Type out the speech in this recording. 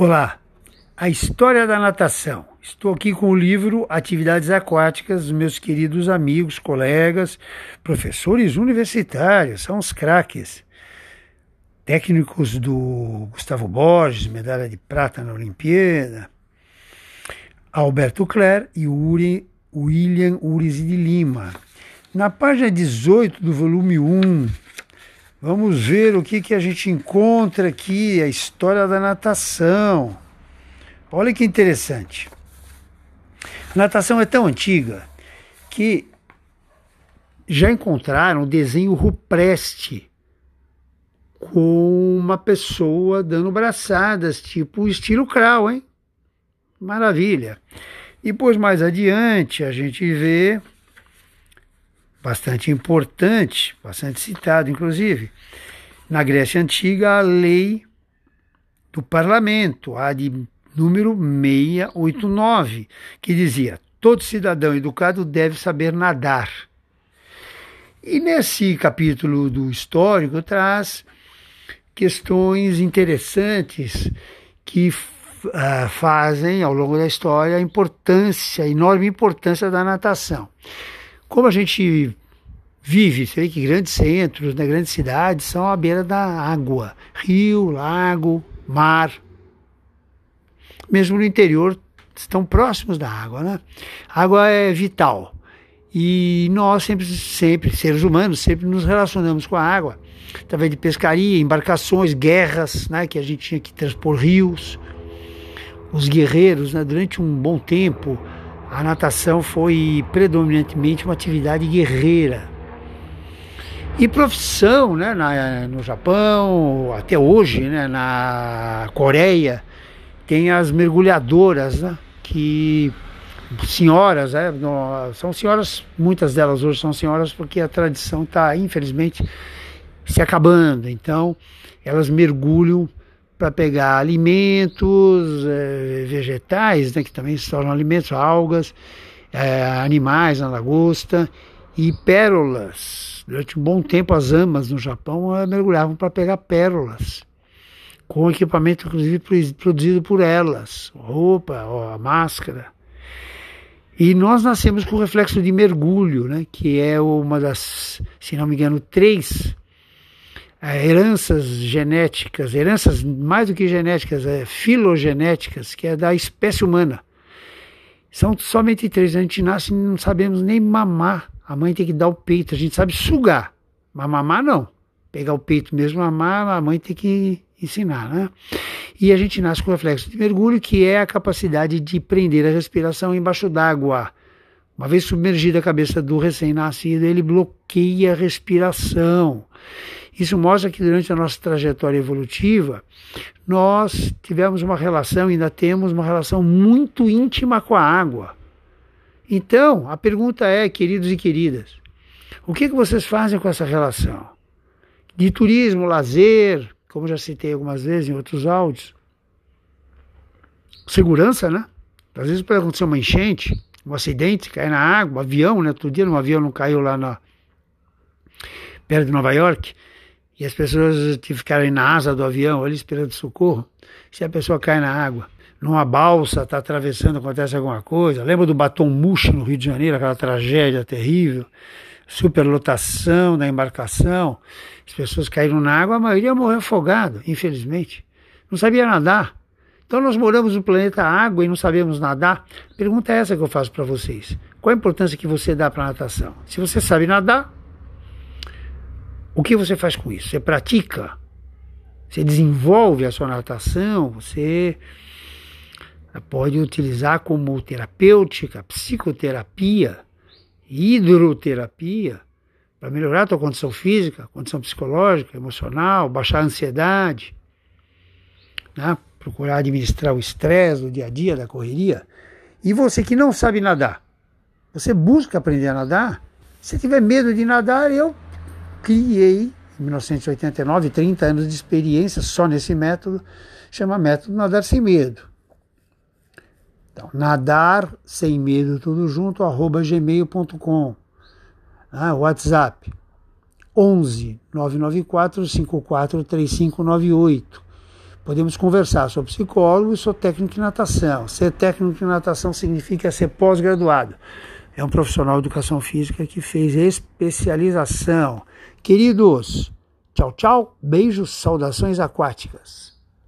Olá, a história da natação. Estou aqui com o livro Atividades Aquáticas meus queridos amigos, colegas, professores universitários, são os craques. Técnicos do Gustavo Borges, medalha de prata na Olimpíada, Alberto Cler e Uri, William Uriz de Lima. Na página 18 do volume 1, Vamos ver o que, que a gente encontra aqui, a história da natação. Olha que interessante. A natação é tão antiga que já encontraram desenho rupreste com uma pessoa dando braçadas, tipo estilo crawl, hein? Maravilha. Depois, mais adiante, a gente vê bastante importante, bastante citado, inclusive. Na Grécia Antiga, a lei do parlamento, a de número 689, que dizia: todo cidadão educado deve saber nadar. E nesse capítulo do histórico traz questões interessantes que uh, fazem ao longo da história a importância, a enorme importância da natação. Como a gente vive, você vê que grandes centros, né, grandes cidades são à beira da água, rio, lago, mar. Mesmo no interior estão próximos da água, né? A água é vital. E nós sempre, sempre, seres humanos, sempre nos relacionamos com a água, através de pescaria, embarcações, guerras, né, que a gente tinha que transpor rios. Os guerreiros, né, durante um bom tempo, a natação foi predominantemente uma atividade guerreira. E profissão, né, na, no Japão, até hoje, né, na Coreia, tem as mergulhadoras, né, que senhoras, né, são senhoras, muitas delas hoje são senhoras porque a tradição está, infelizmente, se acabando. Então, elas mergulham para pegar alimentos é, vegetais, né, que também se tornam alimentos, algas, é, animais na lagosta e pérolas. Durante um bom tempo, as amas no Japão mergulhavam para pegar pérolas, com equipamento inclusive produzido por elas, roupa, a máscara. E nós nascemos com o reflexo de mergulho, né, que é uma das, se não me engano, três heranças genéticas, heranças mais do que genéticas, é, filogenéticas, que é da espécie humana. São somente três. A gente nasce e não sabemos nem mamar. A mãe tem que dar o peito. A gente sabe sugar, mas mamar não. Pegar o peito mesmo, mamar, a mãe tem que ensinar, né? E a gente nasce com o reflexo de mergulho, que é a capacidade de prender a respiração embaixo d'água. Uma vez submergida a cabeça do recém-nascido, ele bloqueia a respiração. Isso mostra que durante a nossa trajetória evolutiva, nós tivemos uma relação, ainda temos uma relação muito íntima com a água. Então, a pergunta é, queridos e queridas, o que, que vocês fazem com essa relação? De turismo, lazer, como já citei algumas vezes em outros áudios, segurança, né? Às vezes pode acontecer uma enchente, um acidente, cair na água, um avião, né? Outro dia um avião não caiu lá na, perto de Nova York, e as pessoas ficarem na asa do avião ali esperando socorro, se a pessoa cai na água, numa balsa, está atravessando, acontece alguma coisa. Lembra do batom murcho no Rio de Janeiro, aquela tragédia terrível, superlotação da embarcação, as pessoas caíram na água, a maioria morreu afogada, infelizmente. Não sabia nadar. Então nós moramos no planeta água e não sabemos nadar. Pergunta é essa que eu faço para vocês. Qual a importância que você dá para a natação? Se você sabe nadar, o que você faz com isso? Você pratica? Você desenvolve a sua natação? Você pode utilizar como terapêutica, psicoterapia, hidroterapia, para melhorar a tua condição física, condição psicológica, emocional, baixar a ansiedade, né? procurar administrar o estresse do dia a dia, da correria. E você que não sabe nadar, você busca aprender a nadar, se tiver medo de nadar, eu criei, em 1989, 30 anos de experiência só nesse método, chama método Nadar Sem Medo. Então, nadar sem medo, tudo junto, arroba gmail.com. Ah, WhatsApp 11 994 54 3598. Podemos conversar. Sou psicólogo e sou técnico em natação. Ser técnico em natação significa ser pós-graduado. É um profissional de educação física que fez especialização. Queridos, tchau, tchau, beijos, saudações aquáticas.